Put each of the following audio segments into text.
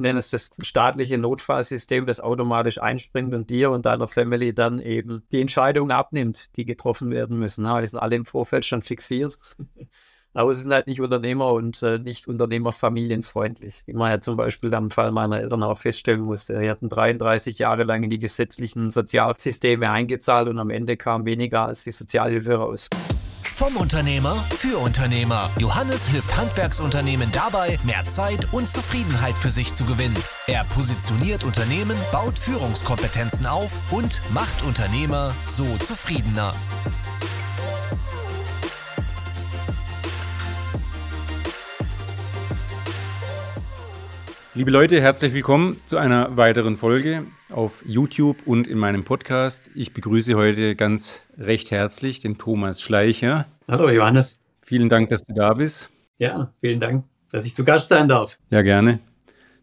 nenne es das staatliche Notfallsystem, das automatisch einspringt und dir und deiner Family dann eben die Entscheidungen abnimmt, die getroffen werden müssen. Die sind alle im Vorfeld schon fixiert. Aber sie sind halt nicht Unternehmer und äh, nicht Unternehmerfamilienfreundlich. Wie man ja zum Beispiel am Fall meiner Eltern auch feststellen musste. Die hatten 33 Jahre lang in die gesetzlichen Sozialsysteme eingezahlt und am Ende kam weniger als die Sozialhilfe raus. Vom Unternehmer für Unternehmer. Johannes hilft Handwerksunternehmen dabei, mehr Zeit und Zufriedenheit für sich zu gewinnen. Er positioniert Unternehmen, baut Führungskompetenzen auf und macht Unternehmer so zufriedener. Liebe Leute, herzlich willkommen zu einer weiteren Folge auf YouTube und in meinem Podcast. Ich begrüße heute ganz recht herzlich den Thomas Schleicher. Hallo Johannes. Vielen Dank, dass du da bist. Ja, vielen Dank, dass ich zu Gast sein darf. Ja, gerne.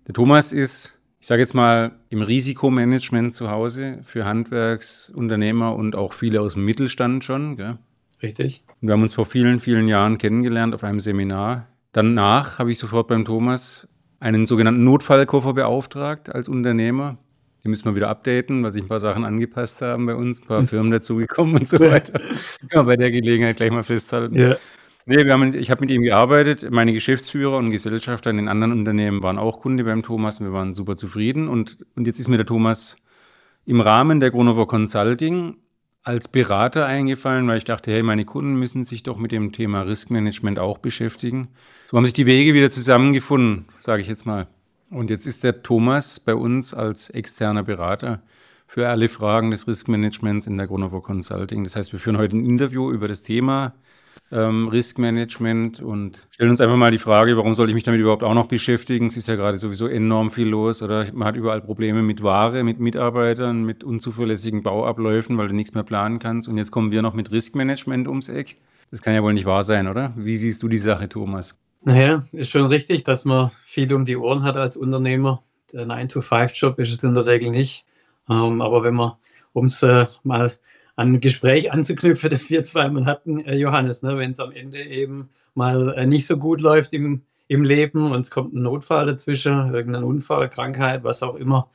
Der Thomas ist, ich sage jetzt mal, im Risikomanagement zu Hause für Handwerksunternehmer und auch viele aus dem Mittelstand schon. Gell? Richtig. Und wir haben uns vor vielen, vielen Jahren kennengelernt auf einem Seminar. Danach habe ich sofort beim Thomas einen sogenannten Notfallkoffer beauftragt als Unternehmer. Den müssen wir wieder updaten, weil sich ein paar Sachen angepasst haben bei uns, ein paar Firmen dazugekommen und so weiter. Kann man bei der Gelegenheit gleich mal festhalten. Ja. Nee, wir haben, ich habe mit ihm gearbeitet. Meine Geschäftsführer und Gesellschafter in den anderen Unternehmen waren auch Kunde beim Thomas. Wir waren super zufrieden. Und, und jetzt ist mir der Thomas im Rahmen der Gronover Consulting als Berater eingefallen, weil ich dachte, hey, meine Kunden müssen sich doch mit dem Thema Riskmanagement auch beschäftigen. So haben sich die Wege wieder zusammengefunden, sage ich jetzt mal. Und jetzt ist der Thomas bei uns als externer Berater für alle Fragen des Riskmanagements in der Gronovo Consulting. Das heißt, wir führen heute ein Interview über das Thema ähm, Riskmanagement und stellen uns einfach mal die Frage, warum soll ich mich damit überhaupt auch noch beschäftigen? Es ist ja gerade sowieso enorm viel los oder man hat überall Probleme mit Ware, mit Mitarbeitern, mit unzuverlässigen Bauabläufen, weil du nichts mehr planen kannst. Und jetzt kommen wir noch mit Riskmanagement ums Eck. Das kann ja wohl nicht wahr sein, oder? Wie siehst du die Sache, Thomas? Naja, ist schon richtig, dass man viel um die Ohren hat als Unternehmer. Der 9-to-5-Job ist es in der Regel nicht. Ähm, aber wenn man, um es äh, mal an ein Gespräch anzuknüpfen, das wir zweimal hatten, äh, Johannes, ne, wenn es am Ende eben mal äh, nicht so gut läuft im, im Leben und es kommt ein Notfall dazwischen, irgendein Unfall, Krankheit, was auch immer,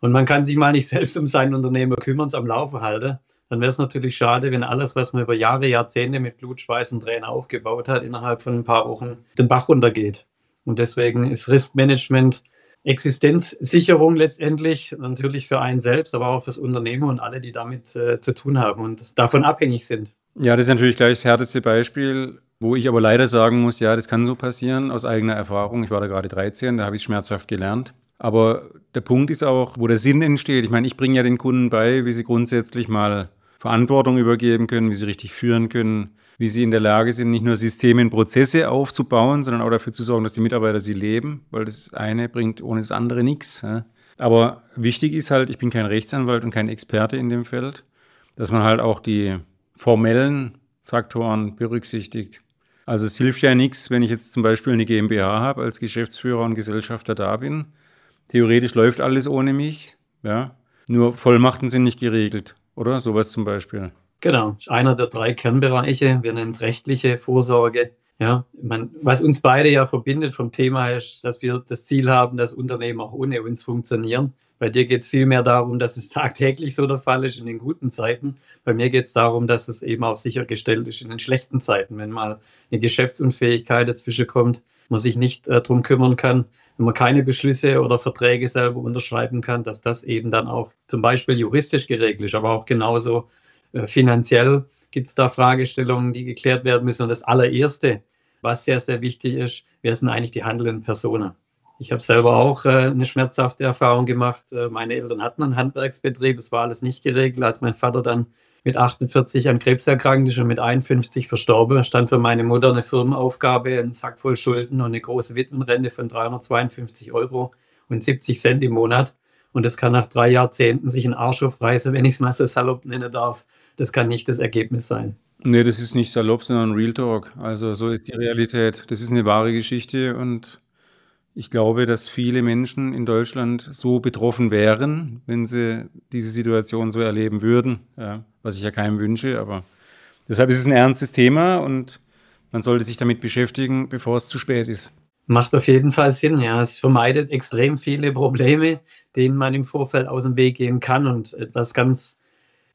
und man kann sich mal nicht selbst um sein Unternehmen kümmern, es am Laufen halten, dann wäre es natürlich schade, wenn alles, was man über Jahre, Jahrzehnte mit Blut, Schweiß und Tränen aufgebaut hat, innerhalb von ein paar Wochen den Bach runtergeht. Und deswegen ist Riskmanagement Existenzsicherung letztendlich, natürlich für einen selbst, aber auch fürs Unternehmen und alle, die damit äh, zu tun haben und davon abhängig sind. Ja, das ist natürlich gleich das härteste Beispiel, wo ich aber leider sagen muss, ja, das kann so passieren aus eigener Erfahrung. Ich war da gerade 13, da habe ich es schmerzhaft gelernt. Aber der Punkt ist auch, wo der Sinn entsteht. Ich meine, ich bringe ja den Kunden bei, wie sie grundsätzlich mal Verantwortung übergeben können, wie sie richtig führen können, wie sie in der Lage sind, nicht nur Systeme und Prozesse aufzubauen, sondern auch dafür zu sorgen, dass die Mitarbeiter sie leben, weil das eine bringt ohne das andere nichts. Aber wichtig ist halt, ich bin kein Rechtsanwalt und kein Experte in dem Feld, dass man halt auch die formellen Faktoren berücksichtigt. Also es hilft ja nichts, wenn ich jetzt zum Beispiel eine GmbH habe, als Geschäftsführer und Gesellschafter da bin. Theoretisch läuft alles ohne mich, ja. Nur Vollmachten sind nicht geregelt, oder? Sowas zum Beispiel. Genau, einer der drei Kernbereiche. Wir nennen es rechtliche Vorsorge. Ja, man, was uns beide ja verbindet vom Thema ist, dass wir das Ziel haben, dass Unternehmen auch ohne uns funktionieren. Bei dir geht es vielmehr darum, dass es tagtäglich so der Fall ist in den guten Zeiten. Bei mir geht es darum, dass es eben auch sichergestellt ist in den schlechten Zeiten, wenn mal eine Geschäftsunfähigkeit dazwischen kommt, man sich nicht äh, darum kümmern kann, wenn man keine Beschlüsse oder Verträge selber unterschreiben kann, dass das eben dann auch zum Beispiel juristisch geregelt ist, aber auch genauso finanziell gibt es da Fragestellungen, die geklärt werden müssen. Und das allererste, was sehr, sehr wichtig ist, wer sind eigentlich die handelnden Personen? Ich habe selber auch äh, eine schmerzhafte Erfahrung gemacht. Äh, meine Eltern hatten einen Handwerksbetrieb, es war alles nicht geregelt. Als mein Vater dann mit 48 an Krebs erkrankt ist und mit 51 verstorben, stand für meine Mutter eine Firmenaufgabe, ein Sack voll Schulden und eine große Witwenrente von 352 Euro und 70 Cent im Monat. Und das kann nach drei Jahrzehnten sich ein Arsch aufreißen, wenn ich es mal so salopp nennen darf. Das kann nicht das Ergebnis sein. Nee, das ist nicht salopp, sondern Real Talk. Also so ist die Realität. Das ist eine wahre Geschichte und ich glaube, dass viele Menschen in Deutschland so betroffen wären, wenn sie diese Situation so erleben würden, ja, was ich ja keinem wünsche. Aber deshalb ist es ein ernstes Thema und man sollte sich damit beschäftigen, bevor es zu spät ist. Macht auf jeden Fall Sinn, ja. Es vermeidet extrem viele Probleme, denen man im Vorfeld aus dem Weg gehen kann. Und etwas ganz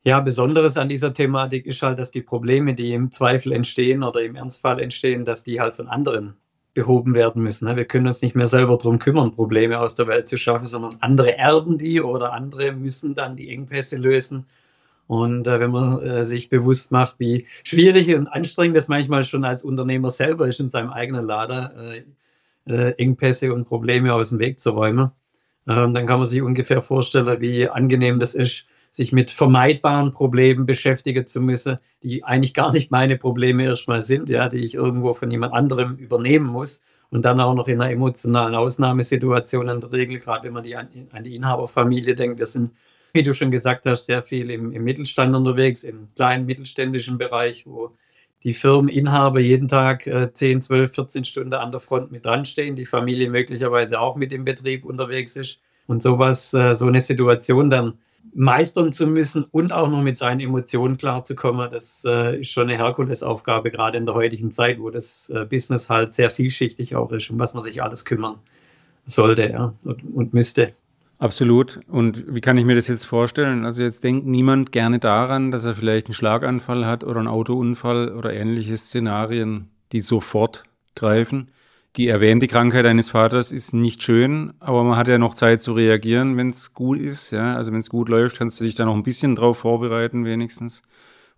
ja, Besonderes an dieser Thematik ist halt, dass die Probleme, die im Zweifel entstehen oder im Ernstfall entstehen, dass die halt von anderen behoben werden müssen. Ne? Wir können uns nicht mehr selber darum kümmern, Probleme aus der Welt zu schaffen, sondern andere erben die oder andere müssen dann die Engpässe lösen. Und äh, wenn man äh, sich bewusst macht, wie schwierig und anstrengend das manchmal schon als Unternehmer selber ist, in seinem eigenen Lader äh, äh Engpässe und Probleme aus dem Weg zu räumen, ähm, dann kann man sich ungefähr vorstellen, wie angenehm das ist, sich mit vermeidbaren Problemen beschäftigen zu müssen, die eigentlich gar nicht meine Probleme erstmal sind, ja, die ich irgendwo von jemand anderem übernehmen muss. Und dann auch noch in einer emotionalen Ausnahmesituation in der Regel, gerade wenn man die an, an die Inhaberfamilie denkt. Wir sind, wie du schon gesagt hast, sehr viel im, im Mittelstand unterwegs, im kleinen mittelständischen Bereich, wo die Firmeninhaber jeden Tag äh, 10, 12, 14 Stunden an der Front mit dran stehen, die Familie möglicherweise auch mit im Betrieb unterwegs ist. Und sowas, äh, so eine Situation dann meistern zu müssen und auch noch mit seinen Emotionen klarzukommen, das äh, ist schon eine Herkulesaufgabe, gerade in der heutigen Zeit, wo das äh, Business halt sehr vielschichtig auch ist, um was man sich alles kümmern sollte ja, und, und müsste. Absolut. Und wie kann ich mir das jetzt vorstellen? Also jetzt denkt niemand gerne daran, dass er vielleicht einen Schlaganfall hat oder einen Autounfall oder ähnliche Szenarien, die sofort greifen die erwähnte Krankheit eines Vaters ist nicht schön, aber man hat ja noch Zeit zu reagieren, wenn es gut ist. Ja? Also wenn es gut läuft, kannst du dich da noch ein bisschen drauf vorbereiten, wenigstens.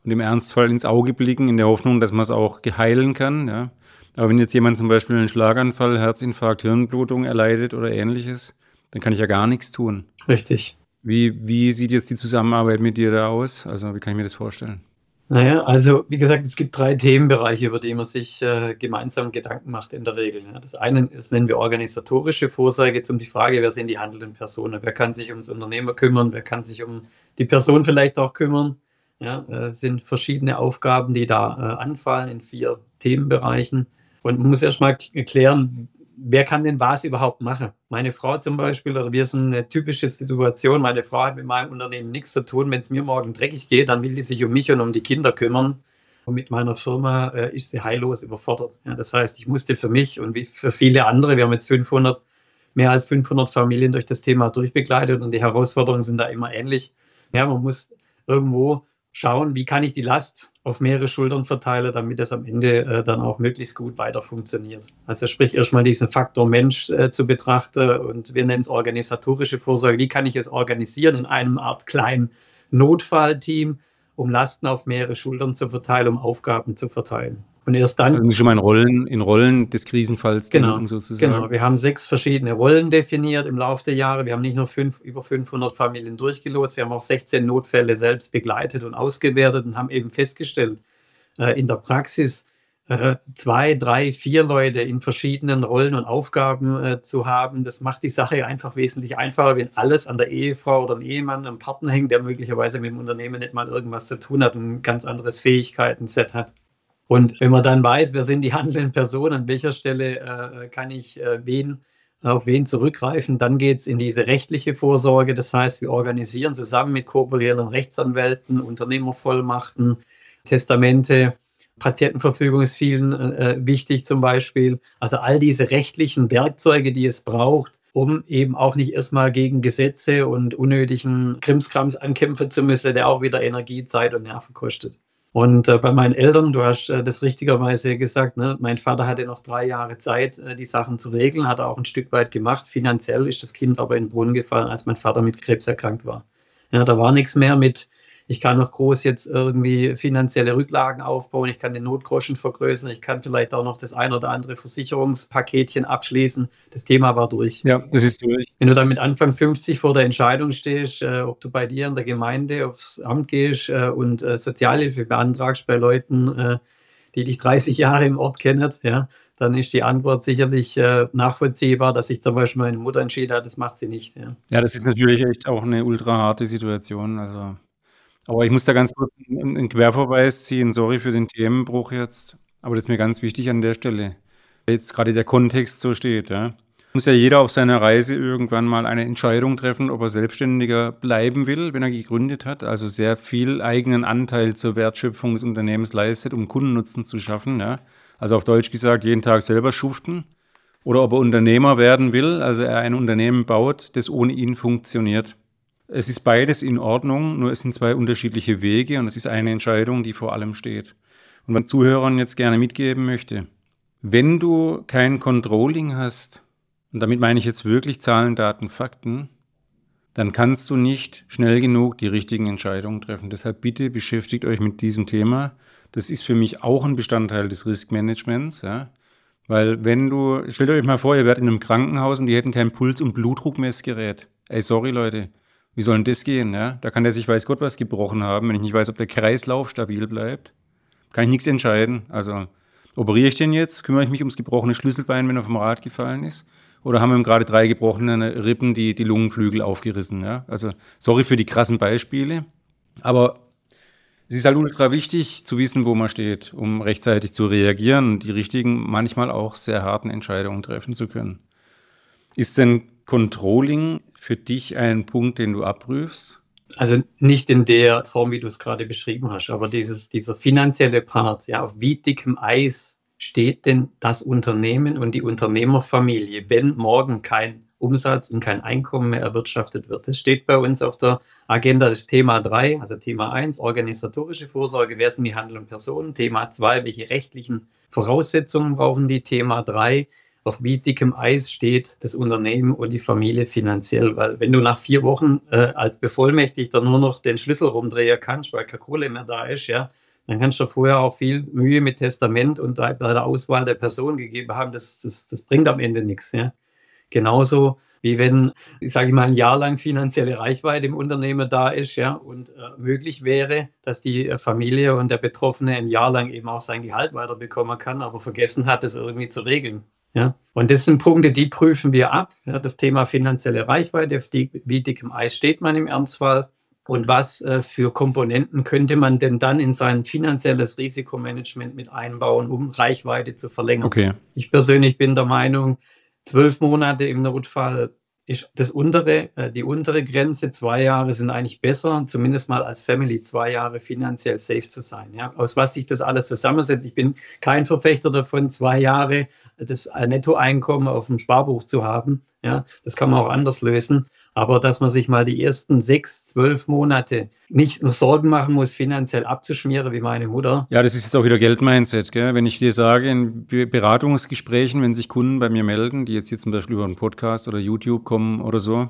Und im Ernstfall ins Auge blicken, in der Hoffnung, dass man es auch geheilen kann. Ja? Aber wenn jetzt jemand zum Beispiel einen Schlaganfall, Herzinfarkt, Hirnblutung erleidet oder ähnliches, dann kann ich ja gar nichts tun. Richtig. Wie, wie sieht jetzt die Zusammenarbeit mit dir da aus? Also wie kann ich mir das vorstellen? Naja, also wie gesagt, es gibt drei Themenbereiche, über die man sich äh, gemeinsam Gedanken macht in der Regel. Ja. Das eine ist, nennen wir organisatorische Vorsorge, um die Frage, wer sind die handelnden Personen? Wer kann sich ums Unternehmer kümmern? Wer kann sich um die Person vielleicht auch kümmern? Ja, äh, sind verschiedene Aufgaben, die da äh, anfallen in vier Themenbereichen. Und man muss erstmal klären, wer kann denn was überhaupt machen? Meine Frau zum Beispiel, oder wir sind eine typische Situation, meine Frau hat mit meinem Unternehmen nichts zu tun. Wenn es mir morgen dreckig geht, dann will die sich um mich und um die Kinder kümmern. Und mit meiner Firma äh, ist sie heillos überfordert. Ja, das heißt, ich musste für mich und wie für viele andere, wir haben jetzt 500, mehr als 500 Familien durch das Thema durchbegleitet und die Herausforderungen sind da immer ähnlich. Ja, man muss irgendwo schauen, wie kann ich die Last auf mehrere Schultern verteilen, damit es am Ende äh, dann auch möglichst gut weiter funktioniert. Also sprich erstmal diesen Faktor Mensch äh, zu betrachten und wir nennen es organisatorische Vorsorge. Wie kann ich es organisieren in einem Art kleinen Notfallteam, um Lasten auf mehrere Schultern zu verteilen, um Aufgaben zu verteilen. Und erst dann. Also schon mal in Rollen, in Rollen des Krisenfalls genau, denken, sozusagen. Genau. Wir haben sechs verschiedene Rollen definiert im Laufe der Jahre. Wir haben nicht nur fünf, über 500 Familien durchgelotst, wir haben auch 16 Notfälle selbst begleitet und ausgewertet und haben eben festgestellt, äh, in der Praxis äh, zwei, drei, vier Leute in verschiedenen Rollen und Aufgaben äh, zu haben, das macht die Sache einfach wesentlich einfacher, wenn alles an der Ehefrau oder dem Ehemann, einem Partner hängt, der möglicherweise mit dem Unternehmen nicht mal irgendwas zu tun hat und ein ganz anderes Fähigkeiten-Set hat. Und wenn man dann weiß, wer sind die handelnden Personen, an welcher Stelle äh, kann ich äh, wen, auf wen zurückgreifen, dann geht es in diese rechtliche Vorsorge. Das heißt, wir organisieren zusammen mit kooperierenden Rechtsanwälten, Unternehmervollmachten, Testamente, Patientenverfügung ist vielen äh, wichtig zum Beispiel. Also all diese rechtlichen Werkzeuge, die es braucht, um eben auch nicht erstmal gegen Gesetze und unnötigen Krimskrams ankämpfen zu müssen, der auch wieder Energie, Zeit und Nerven kostet. Und äh, bei meinen Eltern, du hast äh, das richtigerweise gesagt, ne, mein Vater hatte noch drei Jahre Zeit, äh, die Sachen zu regeln, hat er auch ein Stück weit gemacht. Finanziell ist das Kind aber in den Brunnen gefallen, als mein Vater mit Krebs erkrankt war. Ja, da war nichts mehr mit, ich kann noch groß jetzt irgendwie finanzielle Rücklagen aufbauen, ich kann den Notgroschen vergrößern, ich kann vielleicht auch noch das ein oder andere Versicherungspaketchen abschließen. Das Thema war durch. Ja, das ist durch. Wenn du dann mit Anfang 50 vor der Entscheidung stehst, äh, ob du bei dir in der Gemeinde aufs Amt gehst äh, und äh, Sozialhilfe beantragst bei Leuten, äh, die dich 30 Jahre im Ort kennen, ja, dann ist die Antwort sicherlich äh, nachvollziehbar, dass sich zum Beispiel meine Mutter entschieden hat, das macht sie nicht. Ja. ja, das ist natürlich echt auch eine ultra harte Situation. Also aber ich muss da ganz kurz einen Querverweis ziehen. Sorry für den Themenbruch jetzt, aber das ist mir ganz wichtig an der Stelle. Jetzt gerade der Kontext so steht, ja. Muss ja jeder auf seiner Reise irgendwann mal eine Entscheidung treffen, ob er selbstständiger bleiben will, wenn er gegründet hat, also sehr viel eigenen Anteil zur Wertschöpfung des Unternehmens leistet, um Kundennutzen zu schaffen. Ja. Also auf Deutsch gesagt, jeden Tag selber schuften oder ob er Unternehmer werden will, also er ein Unternehmen baut, das ohne ihn funktioniert. Es ist beides in Ordnung, nur es sind zwei unterschiedliche Wege und es ist eine Entscheidung, die vor allem steht. Und was Zuhörern jetzt gerne mitgeben möchte, wenn du kein Controlling hast, und damit meine ich jetzt wirklich Zahlen, Daten, Fakten, dann kannst du nicht schnell genug die richtigen Entscheidungen treffen. Deshalb bitte beschäftigt euch mit diesem Thema. Das ist für mich auch ein Bestandteil des Riskmanagements. Ja? Weil wenn du, stellt euch mal vor, ihr werdet in einem Krankenhaus und die hätten kein Puls- und Blutdruckmessgerät. Ey, sorry Leute, wie soll denn das gehen? Ja? Da kann der sich weiß Gott was gebrochen haben, wenn ich nicht weiß, ob der Kreislauf stabil bleibt. Kann ich nichts entscheiden. Also operiere ich den jetzt? Kümmere ich mich ums gebrochene Schlüsselbein, wenn er vom Rad gefallen ist? Oder haben wir ihm gerade drei gebrochene Rippen, die, die Lungenflügel aufgerissen? Ja? Also sorry für die krassen Beispiele. Aber es ist halt ultra wichtig zu wissen, wo man steht, um rechtzeitig zu reagieren und die richtigen, manchmal auch sehr harten Entscheidungen treffen zu können. Ist denn Controlling für dich ein Punkt, den du abprüfst? Also nicht in der Form, wie du es gerade beschrieben hast, aber dieses, dieser finanzielle Part, ja, auf wie dickem Eis steht denn das Unternehmen und die Unternehmerfamilie, wenn morgen kein Umsatz und kein Einkommen mehr erwirtschaftet wird. Das steht bei uns auf der Agenda des Thema 3, also Thema 1, organisatorische Vorsorge, wer sind die handelnden Personen? Thema 2, welche rechtlichen Voraussetzungen brauchen die? Thema 3, auf wie dickem Eis steht das Unternehmen und die Familie finanziell. Weil wenn du nach vier Wochen äh, als Bevollmächtigter nur noch den Schlüssel rumdrehen kannst, weil keine Kohle mehr da ist, ja, dann kannst du vorher auch viel Mühe mit Testament und bei der Auswahl der Person gegeben haben. Das, das, das bringt am Ende nichts. Ja. Genauso wie wenn, ich sage mal, ein Jahr lang finanzielle Reichweite im Unternehmen da ist, ja, und äh, möglich wäre, dass die Familie und der Betroffene ein Jahr lang eben auch sein Gehalt weiterbekommen kann, aber vergessen hat, das irgendwie zu regeln. Ja. Und das sind Punkte, die prüfen wir ab. Ja, das Thema finanzielle Reichweite, wie dick im Eis steht man im Ernstfall und was äh, für Komponenten könnte man denn dann in sein finanzielles Risikomanagement mit einbauen, um Reichweite zu verlängern. Okay. Ich persönlich bin der Meinung, zwölf Monate im Notfall ist das untere, äh, die untere Grenze. Zwei Jahre sind eigentlich besser, zumindest mal als Family zwei Jahre finanziell safe zu sein. Ja, aus was sich das alles zusammensetzt. Ich bin kein Verfechter davon, zwei Jahre das Nettoeinkommen auf dem Sparbuch zu haben. Ja, das kann man auch anders lösen. Aber dass man sich mal die ersten sechs, zwölf Monate nicht nur Sorgen machen muss, finanziell abzuschmieren, wie meine Mutter. Ja, das ist jetzt auch wieder Geldmindset. Gell? Wenn ich dir sage, in Beratungsgesprächen, wenn sich Kunden bei mir melden, die jetzt, jetzt zum Beispiel über einen Podcast oder YouTube kommen oder so,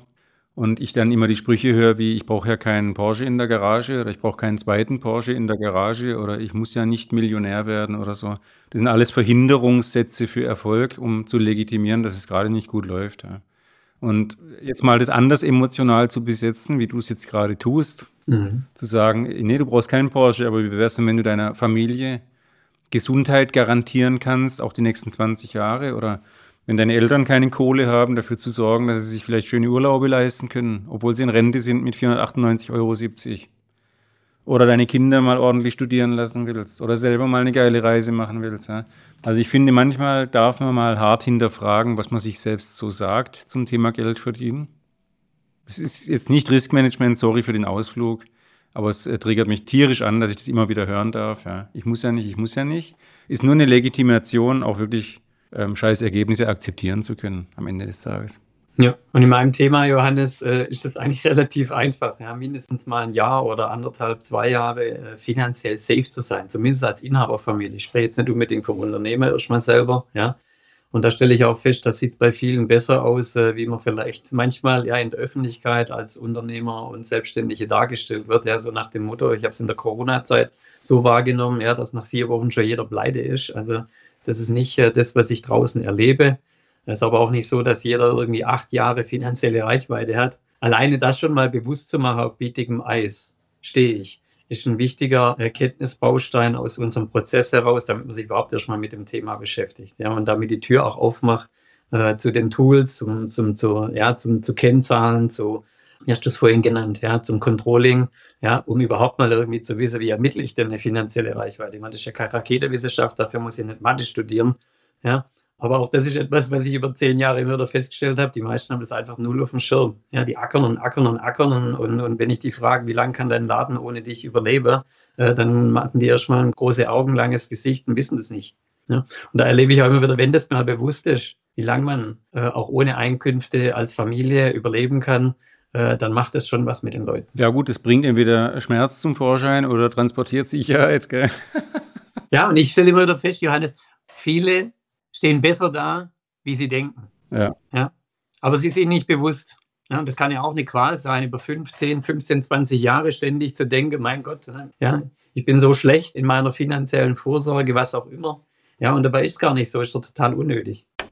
und ich dann immer die Sprüche höre, wie ich brauche ja keinen Porsche in der Garage oder ich brauche keinen zweiten Porsche in der Garage oder ich muss ja nicht Millionär werden oder so. Das sind alles Verhinderungssätze für Erfolg, um zu legitimieren, dass es gerade nicht gut läuft. Ja. Und jetzt mal das anders emotional zu besetzen, wie du es jetzt gerade tust, mhm. zu sagen, nee, du brauchst keinen Porsche, aber wie wäre es denn, wenn du deiner Familie Gesundheit garantieren kannst, auch die nächsten 20 Jahre? Oder wenn deine Eltern keine Kohle haben, dafür zu sorgen, dass sie sich vielleicht schöne Urlaube leisten können, obwohl sie in Rente sind mit 498,70 Euro oder deine Kinder mal ordentlich studieren lassen willst oder selber mal eine geile Reise machen willst. Ja? Also ich finde, manchmal darf man mal hart hinterfragen, was man sich selbst so sagt zum Thema Geld verdienen. Es ist jetzt nicht Riskmanagement, sorry für den Ausflug, aber es äh, triggert mich tierisch an, dass ich das immer wieder hören darf. Ja? Ich muss ja nicht, ich muss ja nicht. Ist nur eine Legitimation, auch wirklich ähm, scheiß Ergebnisse akzeptieren zu können am Ende des Tages. Ja, und in meinem Thema, Johannes, äh, ist das eigentlich relativ einfach. Ja, mindestens mal ein Jahr oder anderthalb, zwei Jahre äh, finanziell safe zu sein, zumindest als Inhaberfamilie. Ich spreche jetzt nicht unbedingt vom Unternehmer erstmal selber, ja. Und da stelle ich auch fest, das sieht bei vielen besser aus, äh, wie man vielleicht manchmal ja in der Öffentlichkeit als Unternehmer und Selbstständige dargestellt wird. Ja, so nach dem Motto, ich habe es in der Corona-Zeit so wahrgenommen, ja, dass nach vier Wochen schon jeder pleite ist. Also das ist nicht äh, das, was ich draußen erlebe. Es ist aber auch nicht so, dass jeder irgendwie acht Jahre finanzielle Reichweite hat. Alleine das schon mal bewusst zu machen auf bietigem Eis, stehe ich, ist ein wichtiger Erkenntnisbaustein aus unserem Prozess heraus, damit man sich überhaupt erstmal mit dem Thema beschäftigt. Ja, und damit die Tür auch aufmacht äh, zu den Tools, zum, zum, zu, ja, zum, zu Kennzahlen, zu, wie hast du es vorhin genannt, ja, zum Controlling, ja, um überhaupt mal irgendwie zu wissen, wie ermittle ich denn eine finanzielle Reichweite. Ich meine, das ist ja keine Raketenwissenschaft, dafür muss ich nicht Mathe studieren. Ja, aber auch das ist etwas, was ich über zehn Jahre immer wieder festgestellt habe. Die meisten haben das einfach null auf dem Schirm. Ja, die ackern und ackern und ackern. Und, und, und wenn ich die frage, wie lange kann dein Laden ohne dich überleben, äh, dann machen die erstmal ein große Augen, langes Gesicht und wissen das nicht. Ja. Und da erlebe ich auch immer wieder, wenn das mal bewusst ist, wie lange man äh, auch ohne Einkünfte als Familie überleben kann, äh, dann macht es schon was mit den Leuten. Ja gut, es bringt entweder Schmerz zum Vorschein oder transportiert Sicherheit. Gell? Ja, und ich stelle immer wieder fest, Johannes, viele stehen besser da, wie sie denken. Ja. ja? Aber sie sind nicht bewusst. Ja, das kann ja auch eine Qual sein, über 15, 15, 20 Jahre ständig zu denken, mein Gott, ja, ich bin so schlecht in meiner finanziellen Vorsorge, was auch immer. Ja, und dabei ist es gar nicht so, ist doch total unnötig.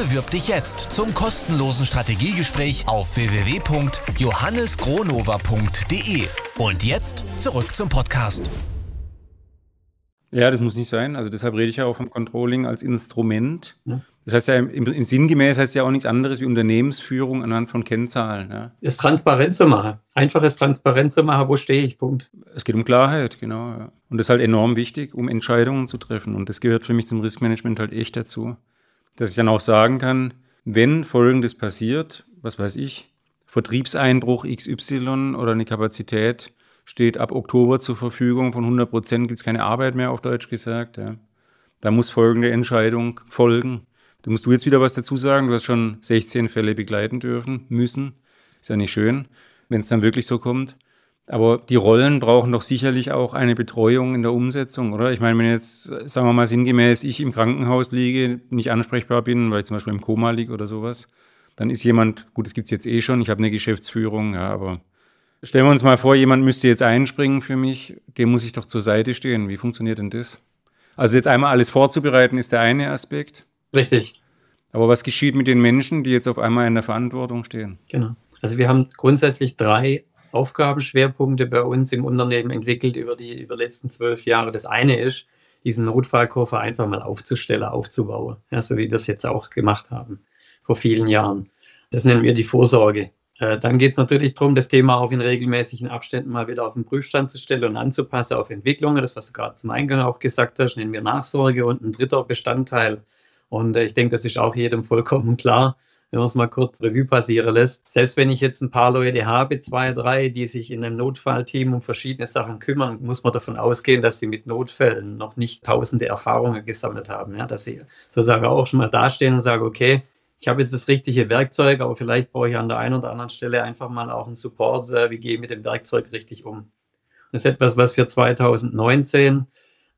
bewirb dich jetzt zum kostenlosen Strategiegespräch auf www.johannesgronova.de. Und jetzt zurück zum Podcast. Ja, das muss nicht sein. Also deshalb rede ich ja auch vom Controlling als Instrument. Ja. Das heißt ja im, im, sinngemäß heißt ja auch nichts anderes wie Unternehmensführung anhand von Kennzahlen. Ja. Es transparent zu machen. Einfaches transparent zu machen, wo stehe ich, Punkt. Es geht um Klarheit, genau. Ja. Und das ist halt enorm wichtig, um Entscheidungen zu treffen. Und das gehört für mich zum Riskmanagement halt echt dazu dass ich dann auch sagen kann, wenn Folgendes passiert, was weiß ich, Vertriebseinbruch XY oder eine Kapazität steht ab Oktober zur Verfügung, von 100 Prozent gibt es keine Arbeit mehr, auf Deutsch gesagt. Ja. Da muss folgende Entscheidung folgen. Da musst du jetzt wieder was dazu sagen. Du hast schon 16 Fälle begleiten dürfen, müssen. Ist ja nicht schön, wenn es dann wirklich so kommt. Aber die Rollen brauchen doch sicherlich auch eine Betreuung in der Umsetzung, oder? Ich meine, wenn jetzt, sagen wir mal sinngemäß, ich im Krankenhaus liege, nicht ansprechbar bin, weil ich zum Beispiel im Koma liege oder sowas, dann ist jemand, gut, das gibt es jetzt eh schon, ich habe eine Geschäftsführung, ja, aber stellen wir uns mal vor, jemand müsste jetzt einspringen für mich, dem muss ich doch zur Seite stehen. Wie funktioniert denn das? Also jetzt einmal alles vorzubereiten, ist der eine Aspekt. Richtig. Aber was geschieht mit den Menschen, die jetzt auf einmal in der Verantwortung stehen? Genau. Also wir haben grundsätzlich drei Aufgabenschwerpunkte bei uns im Unternehmen entwickelt über die über letzten zwölf Jahre. Das eine ist, diesen Notfallkoffer einfach mal aufzustellen, aufzubauen, ja, so wie wir das jetzt auch gemacht haben vor vielen Jahren. Das nennen wir die Vorsorge. Äh, dann geht es natürlich darum, das Thema auch in regelmäßigen Abständen mal wieder auf den Prüfstand zu stellen und anzupassen auf Entwicklungen. Das, was du gerade zum Eingang auch gesagt hast, nennen wir Nachsorge und ein dritter Bestandteil. Und äh, ich denke, das ist auch jedem vollkommen klar wenn man es mal kurz Revue passieren lässt. Selbst wenn ich jetzt ein paar Leute habe, zwei, drei, die sich in einem Notfallteam um verschiedene Sachen kümmern, muss man davon ausgehen, dass sie mit Notfällen noch nicht tausende Erfahrungen gesammelt haben. Ja, dass sie sozusagen auch schon mal dastehen und sagen, okay, ich habe jetzt das richtige Werkzeug, aber vielleicht brauche ich an der einen oder anderen Stelle einfach mal auch einen Support, äh, wie gehe ich mit dem Werkzeug richtig um. Das ist etwas, was wir 2019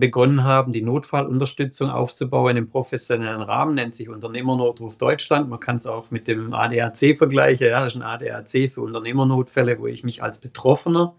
begonnen haben, die Notfallunterstützung aufzubauen im professionellen Rahmen, nennt sich Unternehmernotruf Deutschland. Man kann es auch mit dem ADAC vergleichen. Ja, das ist ein ADAC für Unternehmernotfälle, wo ich mich als Betroffener,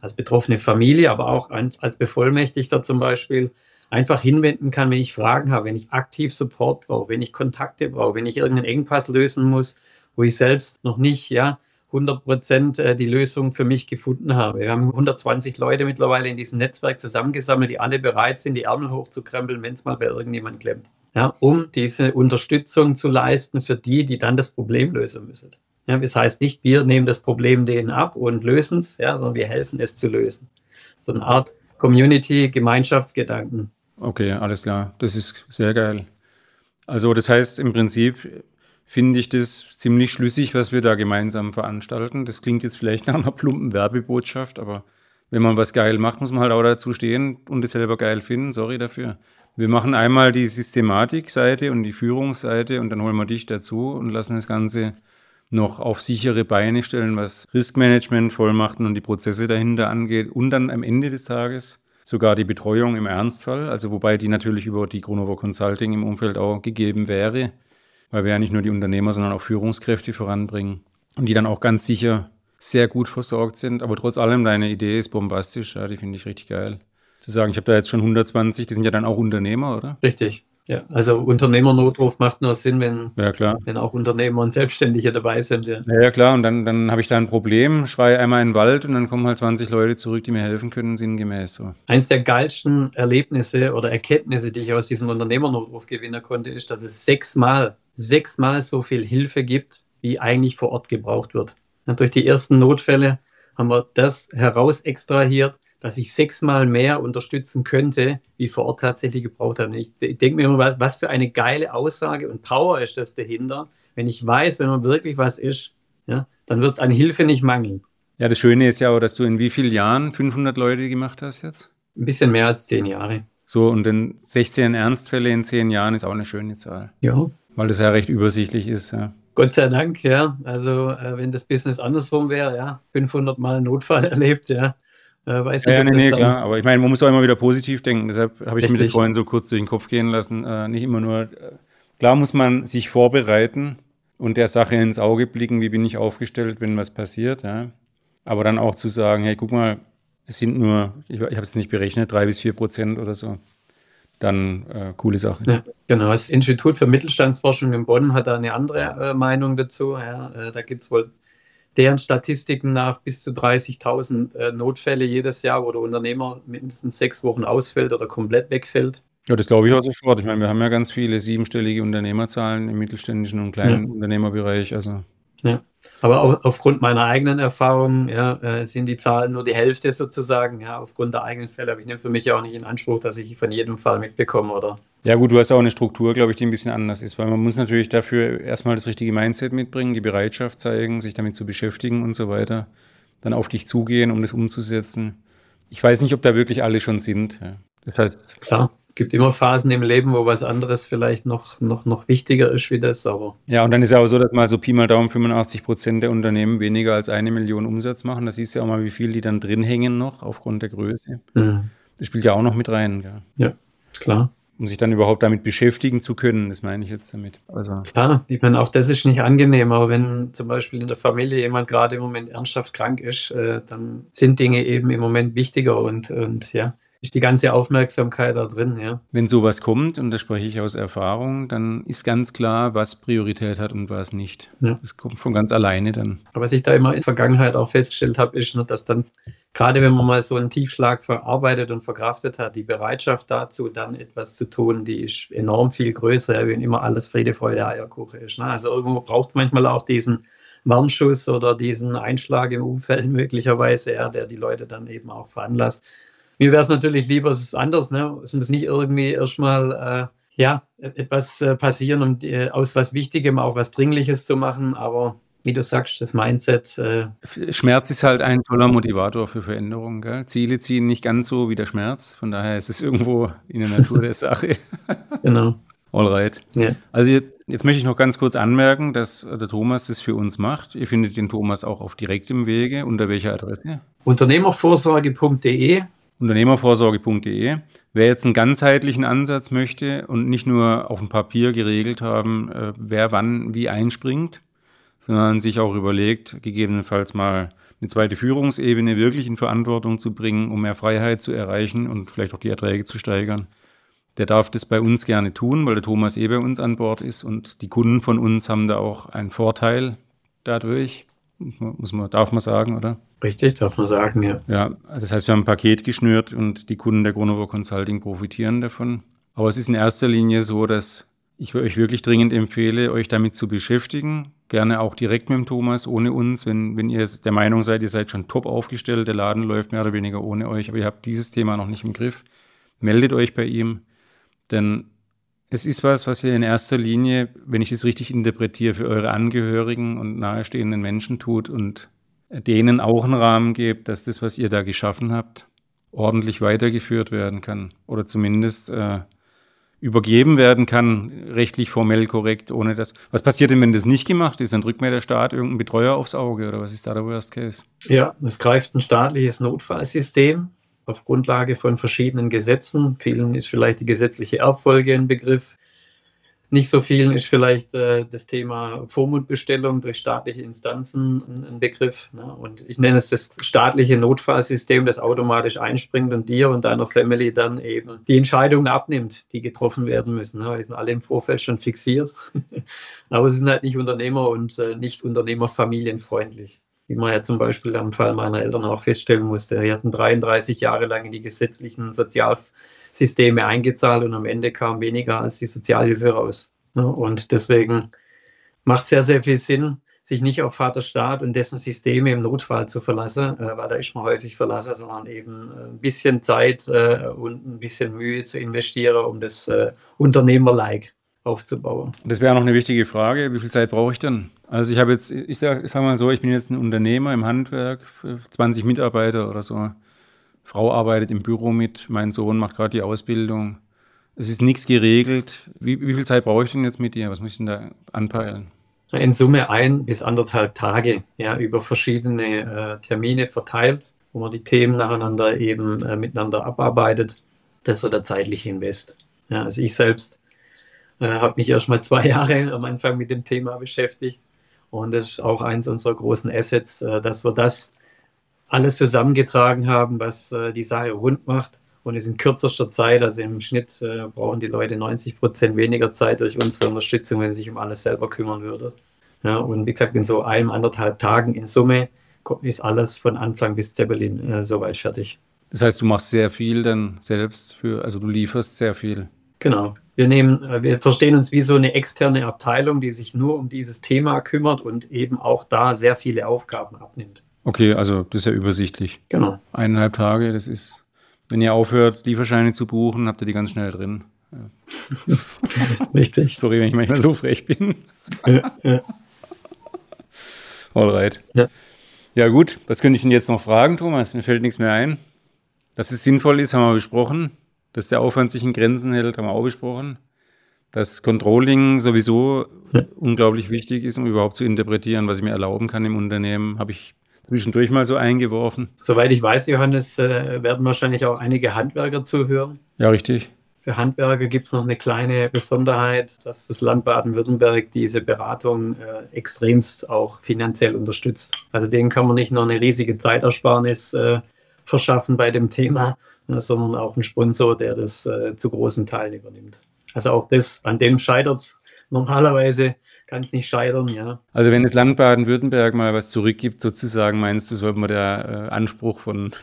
als betroffene Familie, aber auch als Bevollmächtigter zum Beispiel einfach hinwenden kann, wenn ich Fragen habe, wenn ich aktiv Support brauche, wenn ich Kontakte brauche, wenn ich irgendeinen Engpass lösen muss, wo ich selbst noch nicht, ja, 100 Prozent äh, die Lösung für mich gefunden habe. Wir haben 120 Leute mittlerweile in diesem Netzwerk zusammengesammelt, die alle bereit sind, die Ärmel hochzukrempeln, wenn es mal bei irgendjemand klemmt. Ja, um diese Unterstützung zu leisten für die, die dann das Problem lösen müssen. Ja, das heißt nicht, wir nehmen das Problem denen ab und lösen es, ja, sondern wir helfen es zu lösen. So eine Art Community, Gemeinschaftsgedanken. Okay, alles klar. Das ist sehr geil. Also das heißt im Prinzip, finde ich das ziemlich schlüssig, was wir da gemeinsam veranstalten. Das klingt jetzt vielleicht nach einer plumpen Werbebotschaft, aber wenn man was geil macht, muss man halt auch dazu stehen und es selber geil finden. Sorry dafür. Wir machen einmal die Systematikseite und die Führungsseite und dann holen wir dich dazu und lassen das Ganze noch auf sichere Beine stellen, was Riskmanagement, Vollmachten und die Prozesse dahinter angeht und dann am Ende des Tages sogar die Betreuung im Ernstfall, also wobei die natürlich über die Chronover Consulting im Umfeld auch gegeben wäre weil wir ja nicht nur die Unternehmer, sondern auch Führungskräfte voranbringen und die dann auch ganz sicher sehr gut versorgt sind. Aber trotz allem, deine Idee ist bombastisch, ja, die finde ich richtig geil. Zu sagen, ich habe da jetzt schon 120, die sind ja dann auch Unternehmer, oder? Richtig. Ja, also Unternehmernotruf macht nur Sinn, wenn, Ja, klar. wenn auch Unternehmer und Selbstständige dabei sind. Ja. Ja, ja, klar. Und dann, dann habe ich da ein Problem, schreie einmal in den Wald und dann kommen halt 20 Leute zurück, die mir helfen können, sinngemäß so. Eins der geilsten Erlebnisse oder Erkenntnisse, die ich aus diesem Unternehmernotruf gewinnen konnte, ist, dass es sechsmal, sechsmal so viel Hilfe gibt, wie eigentlich vor Ort gebraucht wird. Und durch die ersten Notfälle haben wir das heraus extrahiert, dass ich sechsmal mehr unterstützen könnte, wie vor Ort tatsächlich gebraucht habe. Ich, denke mir immer, was, was für eine geile Aussage und Power ist das dahinter, wenn ich weiß, wenn man wirklich was ist, ja, dann wird es an Hilfe nicht mangeln. Ja, das Schöne ist ja auch, dass du in wie vielen Jahren 500 Leute gemacht hast jetzt? Ein bisschen mehr als zehn Jahre. So, und dann 16 Ernstfälle in 10 Jahren ist auch eine schöne Zahl. Ja. Weil das ja recht übersichtlich ist, ja. Gott sei Dank, ja. Also, äh, wenn das Business andersrum wäre, ja, 500 Mal Notfall erlebt, ja. Äh, weiß Ja, ja, ob nee, nee, klar. Aber ich meine, man muss auch immer wieder positiv denken. Deshalb habe ich mir das vorhin so kurz durch den Kopf gehen lassen. Äh, nicht immer nur. Äh, klar muss man sich vorbereiten und der Sache ins Auge blicken, wie bin ich aufgestellt, wenn was passiert, ja. Aber dann auch zu sagen, hey, guck mal, es sind nur, ich, ich habe es nicht berechnet, drei bis vier Prozent oder so. Dann äh, coole Sache. Ja, genau. Das Institut für Mittelstandsforschung in Bonn hat da eine andere äh, Meinung dazu. Ja, äh, da gibt es wohl deren Statistiken nach bis zu 30.000 äh, Notfälle jedes Jahr, wo der Unternehmer mindestens sechs Wochen ausfällt oder komplett wegfällt. Ja, das glaube ich auch sofort. Ich meine, wir haben ja ganz viele siebenstellige Unternehmerzahlen im mittelständischen und kleinen Unternehmerbereich. Also Aber auch aufgrund meiner eigenen Erfahrung ja, äh, sind die Zahlen nur die Hälfte sozusagen. Ja, aufgrund der eigenen Fälle. Aber ich nehme für mich auch nicht in Anspruch, dass ich von jedem Fall mitbekomme oder Ja, gut, du hast auch eine Struktur, glaube ich, die ein bisschen anders ist, weil man muss natürlich dafür erstmal das richtige Mindset mitbringen, die Bereitschaft zeigen, sich damit zu beschäftigen und so weiter, dann auf dich zugehen, um das umzusetzen. Ich weiß nicht, ob da wirklich alle schon sind. Ja. Das heißt, klar. Gibt immer Phasen im Leben, wo was anderes vielleicht noch, noch, noch wichtiger ist wie das, aber ja, und dann ist ja auch so, dass mal so Pi mal Daumen 85 Prozent der Unternehmen weniger als eine Million Umsatz machen. Das siehst du ja auch mal, wie viel die dann drin hängen noch aufgrund der Größe. mh, Das spielt ja auch noch mit rein, ja. klar. um sich dann überhaupt damit beschäftigen zu können. Das meine ich jetzt damit. Also, Klar, ich meine, auch das ist nicht angenehm, aber wenn zum Beispiel in der Familie jemand gerade im Moment ernsthaft krank ist, äh, dann sind Dinge eben im Moment wichtiger und, und ja, ist die ganze Aufmerksamkeit da drin, ja. wenn sowas kommt, und da spreche ich aus Erfahrung, dann ist ganz klar, was Priorität hat und was nicht. Ja. Das kommt von ganz alleine dann. Aber was ich da immer in der Vergangenheit auch festgestellt habe, ist, ne, dass dann, gerade wenn man mal so einen Tiefschlag verarbeitet und verkraftet hat, die Bereitschaft dazu, dann etwas zu tun, die ist enorm viel größer, wenn immer alles Friede, Freude, Eierkuchen ist. Ne? Also irgendwo braucht es manchmal auch diesen Warnschuss oder diesen Einschlag im Umfeld möglicherweise, ja, der die Leute dann eben auch veranlasst. Mir wäre es natürlich lieber, es ist anders. Ne? Es muss nicht irgendwie erstmal äh, ja, etwas äh, passieren, um äh, aus was Wichtigem auch was Dringliches zu machen. Aber wie du sagst, das Mindset, äh, Schmerz ist halt ein toller Motivator für Veränderungen. Gell? Ziele ziehen nicht ganz so wie der Schmerz. Von daher ist es irgendwo in der Natur der Sache. genau. Alright. Ja. Also jetzt, jetzt möchte ich noch ganz kurz anmerken, dass der Thomas das für uns macht. Ihr findet den Thomas auch auf direktem Wege. Unter welcher Adresse? Unternehmervorsorge.de. Unternehmervorsorge.de. Wer jetzt einen ganzheitlichen Ansatz möchte und nicht nur auf dem Papier geregelt haben, äh, wer wann wie einspringt, sondern sich auch überlegt, gegebenenfalls mal eine zweite Führungsebene wirklich in Verantwortung zu bringen, um mehr Freiheit zu erreichen und vielleicht auch die Erträge zu steigern. Der darf das bei uns gerne tun, weil der Thomas eh bei uns an Bord ist und die Kunden von uns haben da auch einen Vorteil dadurch. Muss man, darf man sagen, oder? Richtig, darf man sagen, ja. Ja, das heißt, wir haben ein Paket geschnürt und die Kunden der Gronover Consulting profitieren davon. Aber es ist in erster Linie so, dass ich euch wirklich dringend empfehle, euch damit zu beschäftigen. Gerne auch direkt mit dem Thomas, ohne uns. Wenn, wenn ihr der Meinung seid, ihr seid schon top aufgestellt, der Laden läuft mehr oder weniger ohne euch, aber ihr habt dieses Thema noch nicht im Griff, meldet euch bei ihm. Denn es ist was, was ihr in erster Linie, wenn ich es richtig interpretiere, für eure Angehörigen und nahestehenden Menschen tut und denen auch einen Rahmen gebt, dass das, was ihr da geschaffen habt, ordentlich weitergeführt werden kann oder zumindest äh, übergeben werden kann, rechtlich formell korrekt, ohne das. Was passiert denn, wenn das nicht gemacht ist? Dann drückt mir der Staat irgendeinen Betreuer aufs Auge oder was ist da der Worst Case? Ja, es greift ein staatliches Notfallsystem auf Grundlage von verschiedenen Gesetzen. Vielen ist vielleicht die gesetzliche Erbfolge ein Begriff. Nicht so vielen ist vielleicht äh, das Thema Vormundbestellung durch staatliche Instanzen ein, ein Begriff. Ne? Und ich nenne es das staatliche Notfallsystem, das automatisch einspringt und dir und deiner Family dann eben die Entscheidungen abnimmt, die getroffen werden müssen. Ne? Die sind alle im Vorfeld schon fixiert. Aber sie sind halt nicht Unternehmer und äh, nicht Unternehmerfamilienfreundlich wie man ja zum Beispiel am Fall meiner Eltern auch feststellen musste. Die hatten 33 Jahre lang in die gesetzlichen Sozialsysteme eingezahlt und am Ende kam weniger als die Sozialhilfe raus. Und deswegen macht es sehr, sehr viel Sinn, sich nicht auf Vater Staat und dessen Systeme im Notfall zu verlassen, äh, weil da ist man häufig verlassen, sondern eben äh, ein bisschen Zeit äh, und ein bisschen Mühe zu investieren, um das Unternehmer-like aufzubauen. Das wäre noch eine wichtige Frage. Wie viel Zeit brauche ich denn? Also ich habe jetzt, ich sage sag mal so, ich bin jetzt ein Unternehmer im Handwerk, 20 Mitarbeiter oder so. Frau arbeitet im Büro mit, mein Sohn macht gerade die Ausbildung. Es ist nichts geregelt. Wie, wie, viel Zeit brauche ich denn jetzt mit dir? Was muss ich denn da anpeilen? In Summe ein bis anderthalb Tage, ja, über verschiedene äh, Termine verteilt, wo man die Themen nacheinander eben äh, miteinander abarbeitet. Das ist so der zeitliche Invest. Ja, also ich selbst äh, habe mich erst mal zwei Jahre am Anfang mit dem Thema beschäftigt. Und das ist auch eins unserer großen Assets, äh, dass wir das alles zusammengetragen haben, was äh, die Sache rund macht. Und es in kürzester Zeit, also im Schnitt äh, brauchen die Leute 90 Prozent weniger Zeit durch unsere Unterstützung, wenn sie sich um alles selber kümmern würden. Ja, und wie gesagt, in so einem, anderthalb Tagen in Summe ist alles von Anfang bis Zeppelin äh, soweit fertig. Das heißt, du machst sehr viel dann selbst für, also du lieferst sehr viel. Genau. Wir nehmen, äh, wir verstehen uns wie so eine externe Abteilung, die sich nur um dieses Thema kümmert und eben auch da sehr viele Aufgaben abnimmt. Okay, also das ist ja übersichtlich. Genau. Eineinhalb Tage, das ist, wenn ihr aufhört, Lieferscheine zu buchen, habt ihr die ganz schnell drin. Ja. Richtig. Sorry, wenn ich manchmal so frech bin. Ja, ja. Alright. Ja. ja, gut. Was könnte ich denn jetzt noch fragen, Thomas? Mir fällt nichts mehr ein. Dass es sinnvoll ist, haben wir besprochen. Dass der Aufwand sich in Grenzen hält, haben wir auch besprochen. Dass Controlling sowieso ja. unglaublich wichtig ist, um überhaupt zu interpretieren, was ich mir erlauben kann im Unternehmen, habe ich zwischendurch mal so eingeworfen. Soweit ich weiß, Johannes, äh, werden wahrscheinlich auch einige Handwerker zuhören. Ja, richtig. Für Handwerker gibt es noch eine kleine Besonderheit, dass das Land Baden-Württemberg diese Beratung äh, extremst auch finanziell unterstützt. Also denen kann man nicht nur eine riesige Zeitersparnis äh, verschaffen bei dem Thema, äh, sondern auch einen Sponsor, der das äh, zu großen Teilen übernimmt. Also auch das, an dem scheitert es normalerweise, kann es nicht scheitern, ja. Also wenn das Land Baden-Württemberg mal was zurückgibt, sozusagen, meinst du, sollte man der äh, Anspruch von,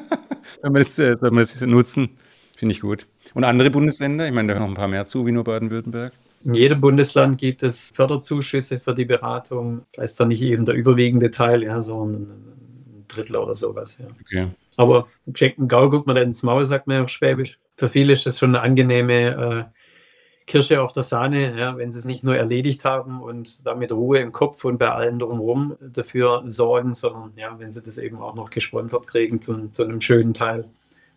soll man das, äh, man nutzen? Finde ich gut. Und andere Bundesländer, ich meine, da hören noch ein paar mehr zu, wie nur Baden-Württemberg. In jedem Bundesland gibt es Förderzuschüsse für die Beratung. Da ist dann nicht eben der überwiegende Teil, ja, sondern ein Drittel oder sowas. Ja. Okay. Aber geschenkten Gaul guckt man dann ins Maul, sagt man auf Schwäbisch. Für viele ist das schon eine angenehme äh, Kirsche auf der Sahne, ja, wenn sie es nicht nur erledigt haben und damit Ruhe im Kopf und bei allen drumherum dafür sorgen, sondern ja, wenn sie das eben auch noch gesponsert kriegen zu, zu einem schönen Teil.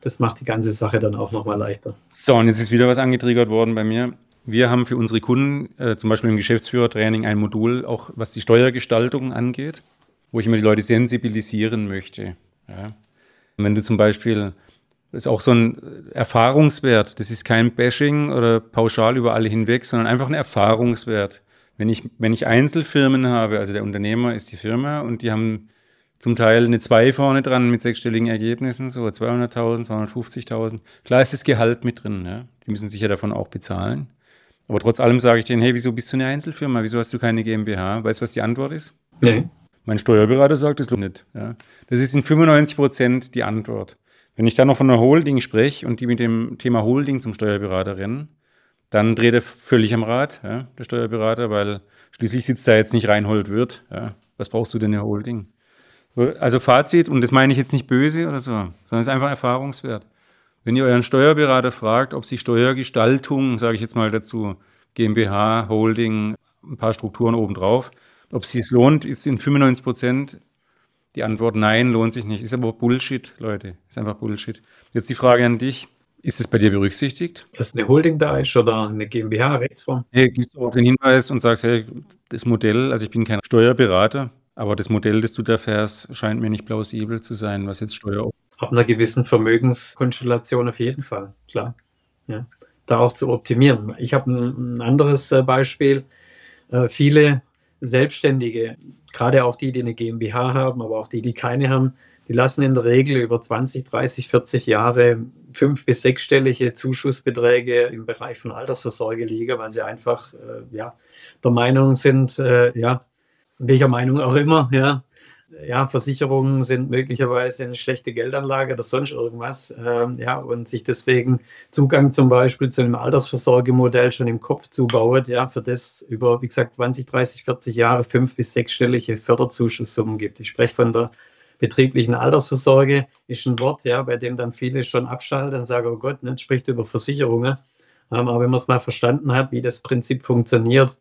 Das macht die ganze Sache dann auch nochmal leichter. So, und jetzt ist wieder was angetriggert worden bei mir. Wir haben für unsere Kunden, äh, zum Beispiel im Geschäftsführertraining, ein Modul, auch was die Steuergestaltung angeht, wo ich immer die Leute sensibilisieren möchte. Ja. Wenn du zum Beispiel, ist auch so ein Erfahrungswert, das ist kein Bashing oder pauschal über alle hinweg, sondern einfach ein Erfahrungswert. Wenn ich, wenn ich Einzelfirmen habe, also der Unternehmer ist die Firma und die haben zum Teil eine 2 vorne dran mit sechsstelligen Ergebnissen, so 200.000, 250.000. Klar ist das Gehalt mit drin, ja? die müssen sich ja davon auch bezahlen. Aber trotz allem sage ich denen, hey, wieso bist du eine Einzelfirma? Wieso hast du keine GmbH? Weißt du, was die Antwort ist? Nee. Mein Steuerberater sagt, das lohnt nicht. Ja. Das ist in 95 Prozent die Antwort. Wenn ich dann noch von einer Holding spreche und die mit dem Thema Holding zum Steuerberater rennen, dann dreht er völlig am Rad, ja, der Steuerberater, weil schließlich sitzt da jetzt nicht Reinhold Wirt. Ja. Was brauchst du denn eine Holding? Also Fazit, und das meine ich jetzt nicht böse oder so, sondern es ist einfach erfahrungswert. Wenn ihr euren Steuerberater fragt, ob sie Steuergestaltung, sage ich jetzt mal dazu, GmbH, Holding, ein paar Strukturen obendrauf, ob es sich lohnt, ist in 95 Prozent die Antwort nein, lohnt sich nicht. Ist aber Bullshit, Leute. Ist einfach Bullshit. Jetzt die Frage an dich. Ist es bei dir berücksichtigt? Dass eine Holding da ist oder eine GmbH-Rechtsform? Hey, gibst du auch den Hinweis und sagst, hey, das Modell, also ich bin kein Steuerberater, aber das Modell, das du da fährst, scheint mir nicht plausibel zu sein, was jetzt Steuer. Ab einer gewissen Vermögenskonstellation auf jeden Fall, klar. Ja da auch zu optimieren. Ich habe ein, ein anderes äh, Beispiel. Äh, viele Selbstständige, gerade auch die, die eine GmbH haben, aber auch die, die keine haben, die lassen in der Regel über 20, 30, 40 Jahre fünf- bis sechsstellige Zuschussbeträge im Bereich von Altersvorsorge liegen, weil sie einfach äh, ja, der Meinung sind, äh, ja, welcher Meinung auch immer, ja, ja, Versicherungen sind möglicherweise eine schlechte Geldanlage oder sonst irgendwas, ähm, ja, und sich deswegen Zugang zum Beispiel zu einem Altersvorsorgemodell schon im Kopf zubaut, ja, für das über, wie gesagt, 20, 30, 40 Jahre fünf- bis sechsstellige Förderzuschussummen gibt. Ich spreche von der betrieblichen Altersvorsorge, ist ein Wort, ja, bei dem dann viele schon abschalten und sagen, oh Gott, nicht spricht über Versicherungen. Ähm, aber wenn man es mal verstanden hat, wie das Prinzip funktioniert,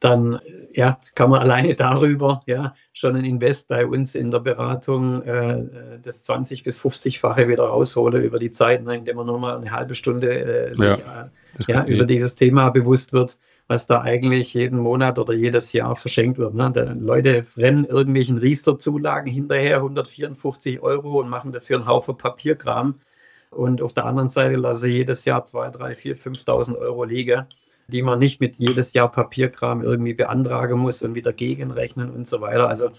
dann ja, kann man alleine darüber ja, schon ein Invest bei uns in der Beratung äh, das 20 bis 50-fache wieder rausholen über die Zeit, ne, indem man nur mal eine halbe Stunde äh, sich ja, äh, ja, über dieses Thema bewusst wird, was da eigentlich jeden Monat oder jedes Jahr verschenkt wird. Ne? Leute rennen irgendwelchen Riester-Zulagen hinterher, 154 Euro und machen dafür einen Haufen Papierkram. Und auf der anderen Seite lasse jedes Jahr 2, 3, 4, 5.000 Euro liegen die man nicht mit jedes Jahr Papierkram irgendwie beantragen muss und wieder gegenrechnen und so weiter. Also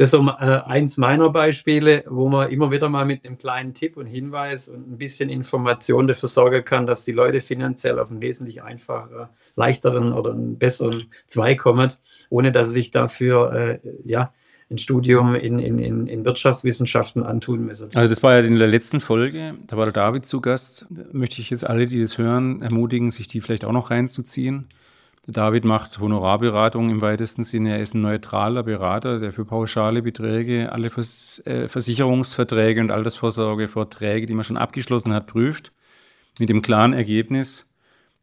das ist so äh, eins meiner Beispiele, wo man immer wieder mal mit einem kleinen Tipp und Hinweis und ein bisschen Information dafür sorgen kann, dass die Leute finanziell auf einen wesentlich einfacher, leichteren oder einen besseren Zweig kommen, ohne dass sie sich dafür äh, ja, ein Studium in, in, in, Wirtschaftswissenschaften antun müssen. Also das war ja in der letzten Folge, da war der David zu Gast. Da möchte ich jetzt alle, die das hören, ermutigen, sich die vielleicht auch noch reinzuziehen. Der David macht Honorarberatung im weitesten Sinne. Er ist ein neutraler Berater, der für pauschale Beträge alle Vers äh, Versicherungsverträge und Altersvorsorgeverträge, die man schon abgeschlossen hat, prüft. Mit dem klaren Ergebnis,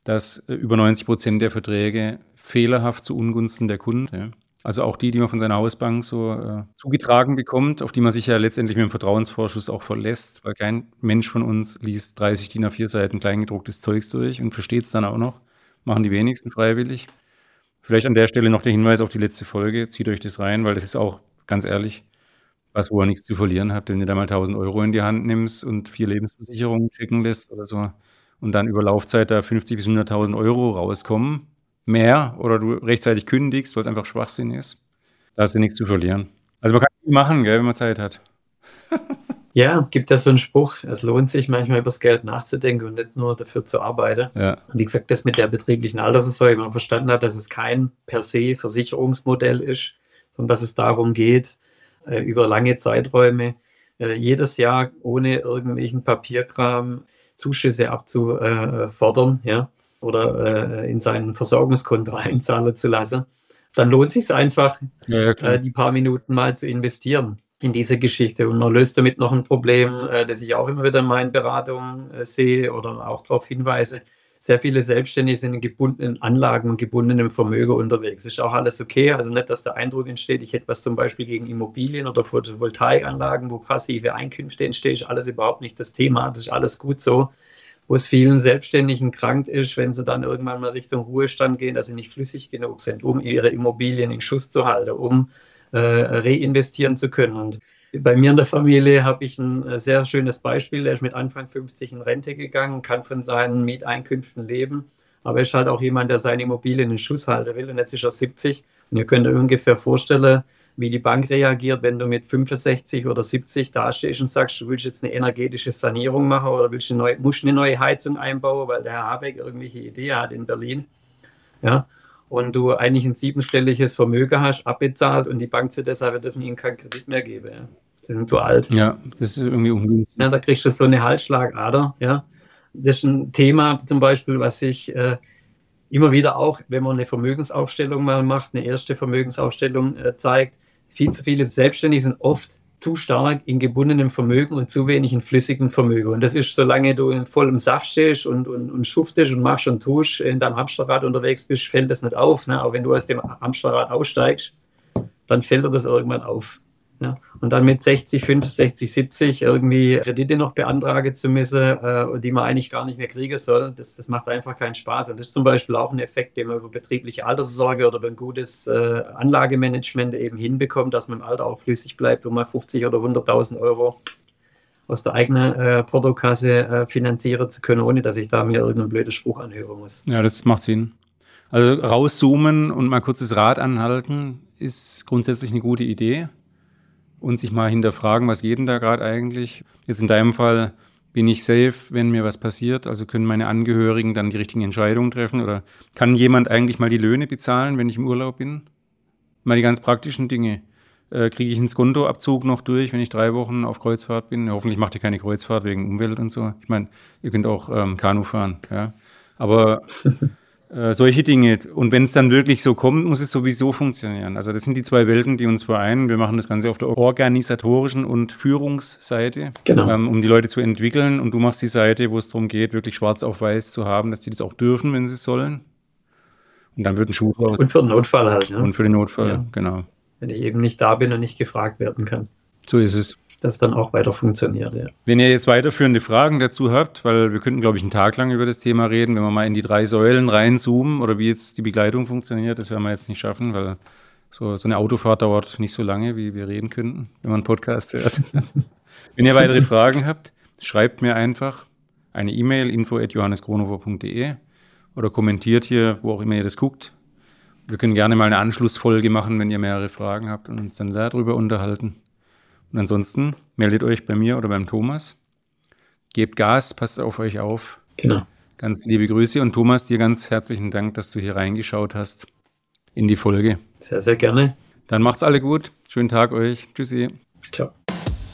dass äh, über 90 Prozent der Verträge fehlerhaft zu Ungunsten der Kunden, also auch die, die man von seiner Hausbank so äh, zugetragen bekommt, auf die man sich ja letztendlich mit dem Vertrauensvorschuss auch verlässt, weil kein Mensch von uns liest 30 DIN A4 Seiten kleingedrucktes Zeugs durch und versteht es dann auch noch. Machen die wenigsten freiwillig. Vielleicht an der Stelle noch der Hinweis auf die letzte Folge. Zieht euch das rein, weil das ist auch, ganz ehrlich, was, wo ihr nichts zu verlieren habt, wenn ihr da mal 1000 Euro in die Hand nimmst und vier Lebensversicherungen schicken lässt oder so und dann über Laufzeit da 50 bis 100.000 Euro rauskommen mehr oder du rechtzeitig kündigst, was einfach Schwachsinn ist, da hast du nichts zu verlieren. Also man kann viel machen, gell, wenn man Zeit hat. ja, gibt ja so einen Spruch, es lohnt sich manchmal über das Geld nachzudenken und nicht nur dafür zu arbeiten. Ja. Wie gesagt, das mit der betrieblichen Altersvorsorge, wenn man verstanden hat, dass es kein per se Versicherungsmodell ist, sondern dass es darum geht, äh, über lange Zeiträume äh, jedes Jahr ohne irgendwelchen Papierkram Zuschüsse abzufordern, ja, oder äh, in sein Versorgungskonto einzahlen zu lassen, dann lohnt sich einfach, ja, äh, die paar Minuten mal zu investieren in diese Geschichte. Und man löst damit noch ein Problem, äh, das ich auch immer wieder in meinen Beratungen äh, sehe oder auch darauf hinweise. Sehr viele Selbstständige sind in gebundenen Anlagen und gebundenem Vermögen unterwegs. Ist auch alles okay. Also nicht, dass der Eindruck entsteht, ich hätte was zum Beispiel gegen Immobilien oder Photovoltaikanlagen, wo passive Einkünfte entstehen, ist alles überhaupt nicht das Thema. Das ist alles gut so wo es vielen Selbstständigen krank ist, wenn sie dann irgendwann mal Richtung Ruhestand gehen, dass sie nicht flüssig genug sind, um ihre Immobilien in Schuss zu halten, um äh, reinvestieren zu können. Und bei mir in der Familie habe ich ein äh, sehr schönes Beispiel. Der ist mit Anfang 50 in Rente gegangen, kann von seinen Mieteinkünften leben, aber ist halt auch jemand, der seine Immobilien in Schuss halten will. Und jetzt ist er 70. Und ihr könnt euch ungefähr vorstellen, wie die Bank reagiert, wenn du mit 65 oder 70 dastehst und sagst, du willst jetzt eine energetische Sanierung machen oder willst eine neue, musst eine neue Heizung einbauen, weil der Herr Habeck irgendwelche Idee hat in Berlin. Ja, und du eigentlich ein siebenstelliges Vermögen hast, abbezahlt und die Bank zu deshalb, wir dürfen ihnen keinen Kredit mehr geben. Ja. Sie sind zu alt. Ja, das ist irgendwie ungünstig. Ja, da kriegst du so eine Halsschlagader. Ja. Das ist ein Thema zum Beispiel, was ich äh, immer wieder auch, wenn man eine Vermögensaufstellung mal macht, eine erste Vermögensaufstellung äh, zeigt, viel zu viele Selbstständige sind oft zu stark in gebundenem Vermögen und zu wenig in flüssigem Vermögen. Und das ist, solange du in vollem Saft stehst und, und, und schuftest und machst und tust, in deinem Hamsterrad unterwegs bist, fällt das nicht auf. Ne? Aber wenn du aus dem Hamsterrad aussteigst, dann fällt dir das irgendwann auf. Ja, und dann mit 60, 65, 70 irgendwie Kredite noch beantragen zu müssen, äh, die man eigentlich gar nicht mehr kriegen soll, das, das macht einfach keinen Spaß. Und das ist zum Beispiel auch ein Effekt, den man über betriebliche Alterssorge oder über ein gutes äh, Anlagemanagement eben hinbekommt, dass man im Alter auch flüssig bleibt, um mal 50 oder 100.000 Euro aus der eigenen äh, Portokasse äh, finanzieren zu können, ohne dass ich da mir irgendeinen blöden Spruch anhören muss. Ja, das macht Sinn. Also rauszoomen und mal kurz das Rad anhalten ist grundsätzlich eine gute Idee. Und sich mal hinterfragen, was geht denn da gerade eigentlich? Jetzt in deinem Fall bin ich safe, wenn mir was passiert? Also können meine Angehörigen dann die richtigen Entscheidungen treffen? Oder kann jemand eigentlich mal die Löhne bezahlen, wenn ich im Urlaub bin? Mal die ganz praktischen Dinge. Äh, Kriege ich einen Skontoabzug noch durch, wenn ich drei Wochen auf Kreuzfahrt bin? Ja, hoffentlich macht ihr keine Kreuzfahrt wegen Umwelt und so. Ich meine, ihr könnt auch ähm, Kanu fahren, ja. Aber Äh, solche Dinge. Und wenn es dann wirklich so kommt, muss es sowieso funktionieren. Also das sind die zwei Welten, die uns vereinen. Wir machen das Ganze auf der organisatorischen und Führungsseite, genau. ähm, um die Leute zu entwickeln. Und du machst die Seite, wo es darum geht, wirklich schwarz auf weiß zu haben, dass die das auch dürfen, wenn sie es sollen. Und dann wird ein Schuh raus. Und für den Notfall halt. Ja. Und für den Notfall, ja. genau. Wenn ich eben nicht da bin und nicht gefragt werden kann. So ist es das dann auch weiter funktioniert. Ja. Wenn ihr jetzt weiterführende Fragen dazu habt, weil wir könnten, glaube ich, einen Tag lang über das Thema reden, wenn wir mal in die drei Säulen reinzoomen oder wie jetzt die Begleitung funktioniert, das werden wir jetzt nicht schaffen, weil so, so eine Autofahrt dauert nicht so lange, wie wir reden könnten, wenn man einen Podcast hört. wenn ihr weitere Fragen habt, schreibt mir einfach eine E-Mail info.johannesgronover.de oder kommentiert hier, wo auch immer ihr das guckt. Wir können gerne mal eine Anschlussfolge machen, wenn ihr mehrere Fragen habt und uns dann darüber unterhalten. Und ansonsten meldet euch bei mir oder beim Thomas. Gebt Gas, passt auf euch auf. Genau. Ganz liebe Grüße und Thomas, dir ganz herzlichen Dank, dass du hier reingeschaut hast in die Folge. Sehr, sehr gerne. Dann macht's alle gut. Schönen Tag euch. Tschüssi. Ciao.